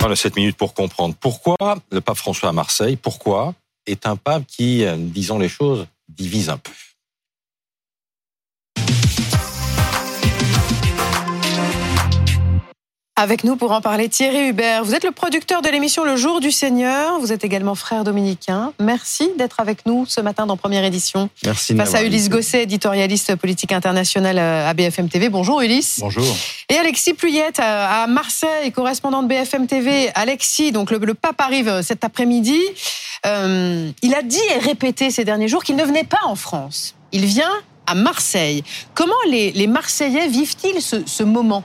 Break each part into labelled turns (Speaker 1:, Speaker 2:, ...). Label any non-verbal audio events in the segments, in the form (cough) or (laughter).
Speaker 1: Voilà, 7 minutes pour comprendre. Pourquoi le pape François à Marseille, pourquoi est un pape qui, euh, disons les choses, divise un peu
Speaker 2: Avec nous pour en parler, Thierry Hubert. Vous êtes le producteur de l'émission Le Jour du Seigneur. Vous êtes également frère dominicain. Merci d'être avec nous ce matin dans première édition.
Speaker 3: Merci.
Speaker 2: Face à Ulysse Gosset, éditorialiste politique international à BFM TV. Bonjour Ulysse.
Speaker 3: Bonjour.
Speaker 2: Et Alexis Pluyette à Marseille, correspondant de BFM TV. Alexis, donc le, pape arrive cet après-midi. Euh, il a dit et répété ces derniers jours qu'il ne venait pas en France. Il vient à Marseille. Comment les, Marseillais vivent-ils ce moment?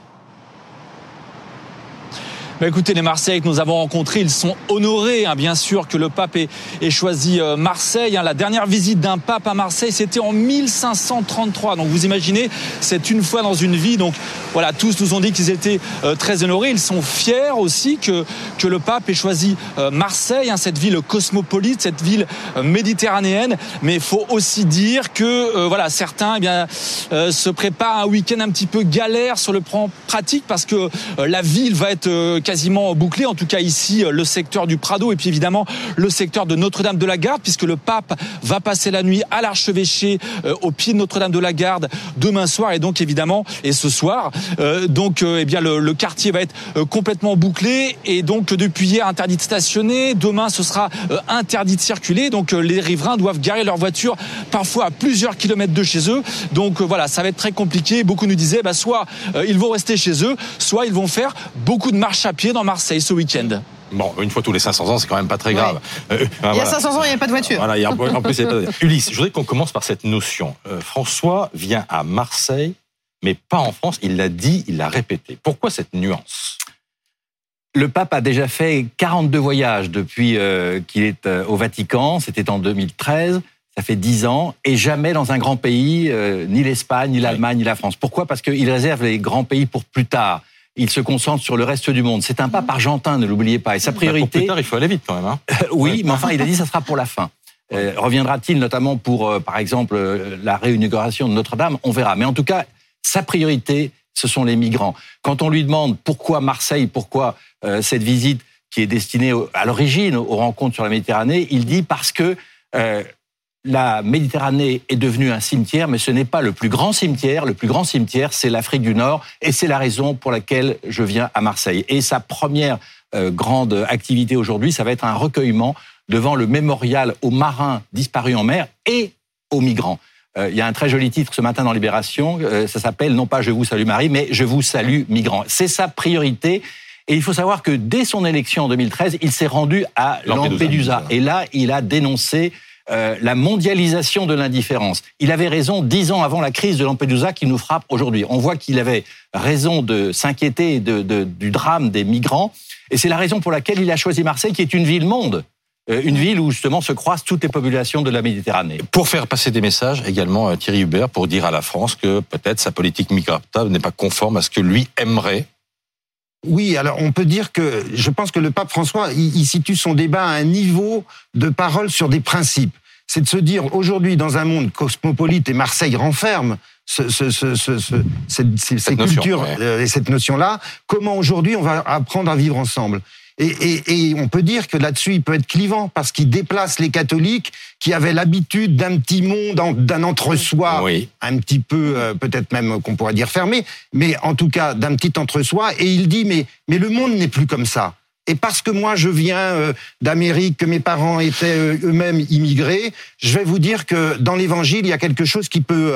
Speaker 4: Écoutez, les Marseillais que nous avons rencontrés, ils sont honorés, hein, bien sûr, que le pape ait, choisi euh, Marseille. Hein. La dernière visite d'un pape à Marseille, c'était en 1533. Donc vous imaginez, c'est une fois dans une vie. Donc voilà, tous nous ont dit qu'ils étaient euh, très honorés. Ils sont fiers aussi que, que le pape ait choisi euh, Marseille, hein, cette ville cosmopolite, cette ville méditerranéenne. Mais il faut aussi dire que voilà, certains eh bien, se préparent un week-end un petit peu galère sur le plan pratique parce que la ville va être quasiment bouclé, en tout cas ici, le secteur du Prado et puis évidemment le secteur de Notre-Dame de la Garde, puisque le pape va passer la nuit à l'archevêché euh, au pied de Notre-Dame de la Garde demain soir et donc évidemment et ce soir. Euh, donc euh, eh bien le, quartier va être complètement bouclé et donc depuis hier interdit de stationner. Demain ce sera interdit de circuler. Donc les riverains doivent garer leur voiture parfois à plusieurs kilomètres de chez eux. Donc voilà, ça va être très compliqué. Beaucoup nous disaient, bah, soit ils vont rester chez eux, soit ils vont faire beaucoup de marches à pied dans Marseille ce week-end.
Speaker 1: Bon, une fois tous les 500 ans, c'est quand même pas très grave.
Speaker 2: Euh, il y a 500 ans, il n'y a pas de voiture.
Speaker 1: Voilà, il y a, en plus, il y a pas de... (laughs) Ulysse, je voudrais qu'on commence par cette notion. Euh, François vient à Marseille, mais pas en France. Il l'a dit, il l'a répété. Pourquoi cette nuance?
Speaker 3: Le pape a déjà fait 42 voyages depuis euh, qu'il est au Vatican. C'était en 2013. Ça fait 10 ans. Et jamais dans un grand pays, ni l'Espagne, ni l'Allemagne, ni la France. Pourquoi? Parce qu'il réserve les grands pays pour plus tard il se concentre sur le reste du monde. C'est un pape argentin, ne l'oubliez pas. Et sa priorité. Bah,
Speaker 1: pour plus tard, il faut aller vite quand même. Hein
Speaker 3: oui, mais enfin, il a dit ça sera pour la fin. Euh, reviendra-t-il notamment pour, euh, par exemple, euh, la réinauguration de Notre-Dame? On verra. Mais en tout cas, sa priorité, ce sont les migrants. Quand on lui demande pourquoi Marseille, pourquoi cette visite qui est destinée à l'origine aux rencontres sur la Méditerranée, il dit parce que la Méditerranée est devenue un cimetière, mais ce n'est pas le plus grand cimetière. Le plus grand cimetière, c'est l'Afrique du Nord, et c'est la raison pour laquelle je viens à Marseille. Et sa première euh, grande activité aujourd'hui, ça va être un recueillement devant le mémorial aux marins disparus en mer et aux migrants. Euh, il y a un très joli titre ce matin dans Libération, euh, ça s'appelle non pas Je vous salue Marie, mais Je vous salue migrants. C'est sa priorité. Et il faut savoir que dès son élection en 2013, il s'est rendu à Lampedusa. Et là, il a dénoncé euh, la mondialisation de l'indifférence. Il avait raison dix ans avant la crise de Lampedusa qui nous frappe aujourd'hui. On voit qu'il avait raison de s'inquiéter du drame des migrants. Et c'est la raison pour laquelle il a choisi Marseille, qui est une ville-monde euh, une ville où justement se croisent toutes les populations de la Méditerranée.
Speaker 1: Pour faire passer des messages également, euh, Thierry Hubert, pour dire à la France que peut-être sa politique migratoire n'est pas conforme à ce que lui aimerait
Speaker 5: oui, alors on peut dire que je pense que le pape François, il, situe son débat à un niveau de parole sur des principes. C'est de se dire aujourd'hui dans un monde cosmopolite et Marseille renferme ce, ce, ce, cette, cultures euh, et cette notion-là, comment aujourd'hui on va apprendre à vivre ensemble? Et, on peut dire que là-dessus, il peut être clivant parce qu'il déplace les catholiques qui avaient l'habitude d'un petit monde, d'un entre-soi, un petit peu, euh, peut-être même qu'on pourrait dire fermé, mais en tout cas d'un petit entre-soi. Et il dit, mais, mais le monde n'est plus comme ça. Et parce que moi je viens euh, d'Amérique, que mes parents étaient euh, eux-mêmes immigrés, je vais vous dire que dans l'Évangile, il y a quelque chose qui peut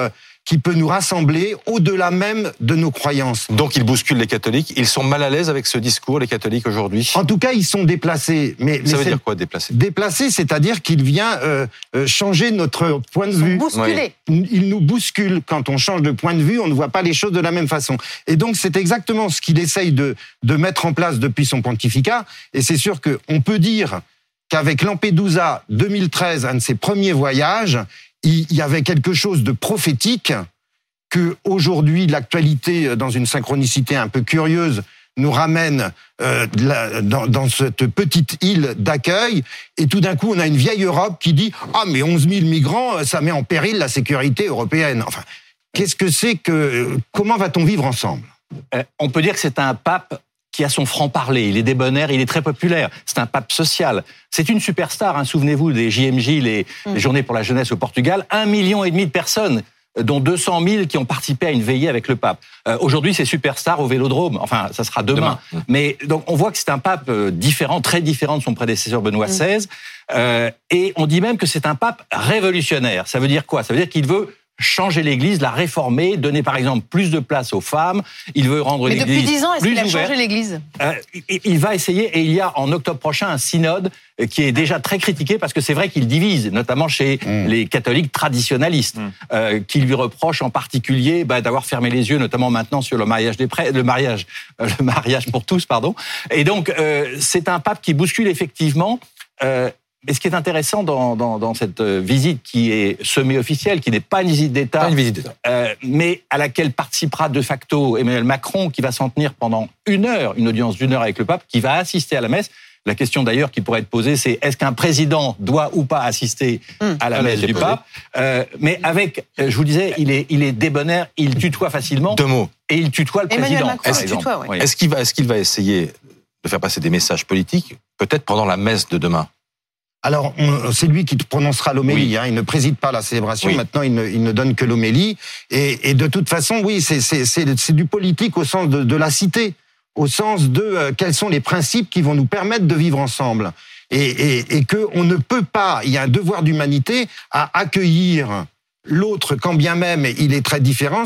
Speaker 5: qui peut nous rassembler au-delà même de nos croyances.
Speaker 1: Donc ils bousculent les catholiques. Ils sont mal à l'aise avec ce discours, les catholiques aujourd'hui.
Speaker 5: En tout cas, ils sont déplacés.
Speaker 1: Mais, ça veut dire quoi déplacés?
Speaker 5: Déplacés, c'est-à-dire qu'il vient euh, euh, changer notre point de vue.
Speaker 2: Bousculer.
Speaker 5: Il nous bouscule quand on change de point de vue. On ne voit pas les choses de la même façon. Et donc c'est exactement ce qu'il essaye de, de mettre en place depuis son pontificat. Et c'est sûr qu'on peut dire qu'avec Lampedusa 2013, un de ses premiers voyages, il y avait quelque chose de prophétique que aujourd'hui l'actualité, euh, dans une synchronicité un peu curieuse, nous ramène euh, dans, cette petite île d'accueil, et tout d'un coup on a une vieille Europe qui dit ah mais 11 000 migrants, euh, ça met en péril la sécurité européenne. Enfin, qu'est-ce que c'est que comment va-t-on vivre ensemble?
Speaker 3: On peut dire que c'est un pape qui a son franc-parler, il est débonnaire, il est très populaire. C'est un pape social. C'est une superstar. Hein. Souvenez-vous des JMJ, les,
Speaker 2: Mm.
Speaker 3: les Journées pour la jeunesse au Portugal. Un million et demi de personnes dont 200 000 qui ont participé à une veillée avec le pape. Euh, Aujourd'hui, c'est superstar au Vélodrome. Enfin, ça sera demain.
Speaker 1: Demain.
Speaker 3: Mais donc, on voit que c'est un pape euh, différent, très différent de son prédécesseur Benoît XVI. Euh, et on dit même que c'est un pape révolutionnaire. Ça veut dire quoi? Ça veut dire qu'il veut changer l'Église, la réformer, donner par exemple plus de place aux femmes. Il veut rendre
Speaker 2: Mais
Speaker 3: l'Église
Speaker 2: depuis dix ans, est-ce
Speaker 3: plus
Speaker 2: qu'il a changé l'Église?
Speaker 3: Euh, il- il va essayer, et il y a en octobre prochain un synode euh, qui est déjà très critiqué parce que c'est vrai qu'il divise, notamment chez
Speaker 5: Mm.
Speaker 3: les catholiques traditionnalistes,
Speaker 4: Mm.
Speaker 3: euh, qui lui reprochent en particulier bah, d'avoir fermé les yeux, notamment maintenant sur le mariage des prêtres, le mariage, euh, le mariage pour tous, pardon. Et donc euh, c'est un pape qui bouscule effectivement. Euh, mais ce qui est intéressant dans, dans, dans cette euh, visite qui est semi-officielle, qui n'est pas une visite d'État, euh, mais à laquelle participera de facto Emmanuel Macron, qui va s'en tenir pendant une heure, une audience d'une heure avec le pape, qui va assister à la messe. La question d'ailleurs qui pourrait être posée, c'est est-ce qu'un président doit ou pas assister
Speaker 2: Hum.
Speaker 3: à la
Speaker 1: Elle a
Speaker 3: messe du pape? Euh, Mais avec, je vous disais, il est, il est débonnaire, il tutoie facilement
Speaker 1: Deux mots.
Speaker 3: et il tutoie le
Speaker 2: Emmanuel
Speaker 3: président.
Speaker 2: Ouais.
Speaker 3: Oui.
Speaker 1: Est-ce qu'il va, est-ce qu'il va essayer de faire passer des messages politiques, peut-être pendant la messe de demain?
Speaker 5: Alors, c'est lui qui prononcera l'homélie.
Speaker 3: Oui.
Speaker 5: Hein, il ne préside pas la célébration.
Speaker 1: Oui.
Speaker 5: Maintenant, il ne, il ne donne que l'homélie. Et, et de toute façon, oui, c'est- du politique au sens de, de la cité, au sens de euh, quels sont les principes qui vont nous permettre de vivre ensemble. Et, et, et que on ne peut pas. Il y a un devoir d'humanité à accueillir l'autre, quand bien même il est très différent,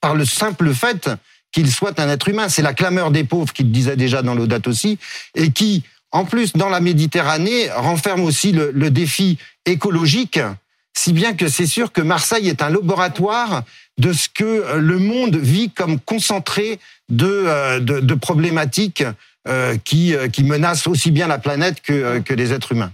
Speaker 5: par le simple fait qu'il soit un être humain. C'est la clameur des pauvres qu'il disait déjà dans l'Audate aussi, et qui, en plus, dans la Méditerranée, renferme aussi le, le défi écologique, si bien que c'est sûr que Marseille est un laboratoire de ce que le monde vit comme concentré de, euh, de, de problématiques euh, qui, euh, qui menacent aussi bien la planète que, que les êtres humains.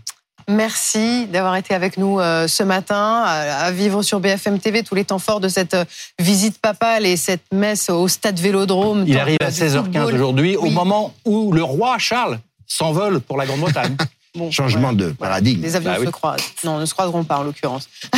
Speaker 2: Merci d'avoir été avec nous ce matin, à, vivre sur BFM TV tous les temps forts de cette visite papale et cette messe au stade Vélodrome.
Speaker 3: Il arrive à
Speaker 2: du
Speaker 3: 16h15
Speaker 2: football.
Speaker 3: aujourd'hui, au moment où le roi Charles s'envole pour la Grande-Bretagne. (laughs)
Speaker 2: Bon,
Speaker 5: Changement de paradigme.
Speaker 2: Les avions
Speaker 3: Bah oui.
Speaker 2: se croisent. Non, ne se croiseront pas en l'occurrence. (laughs)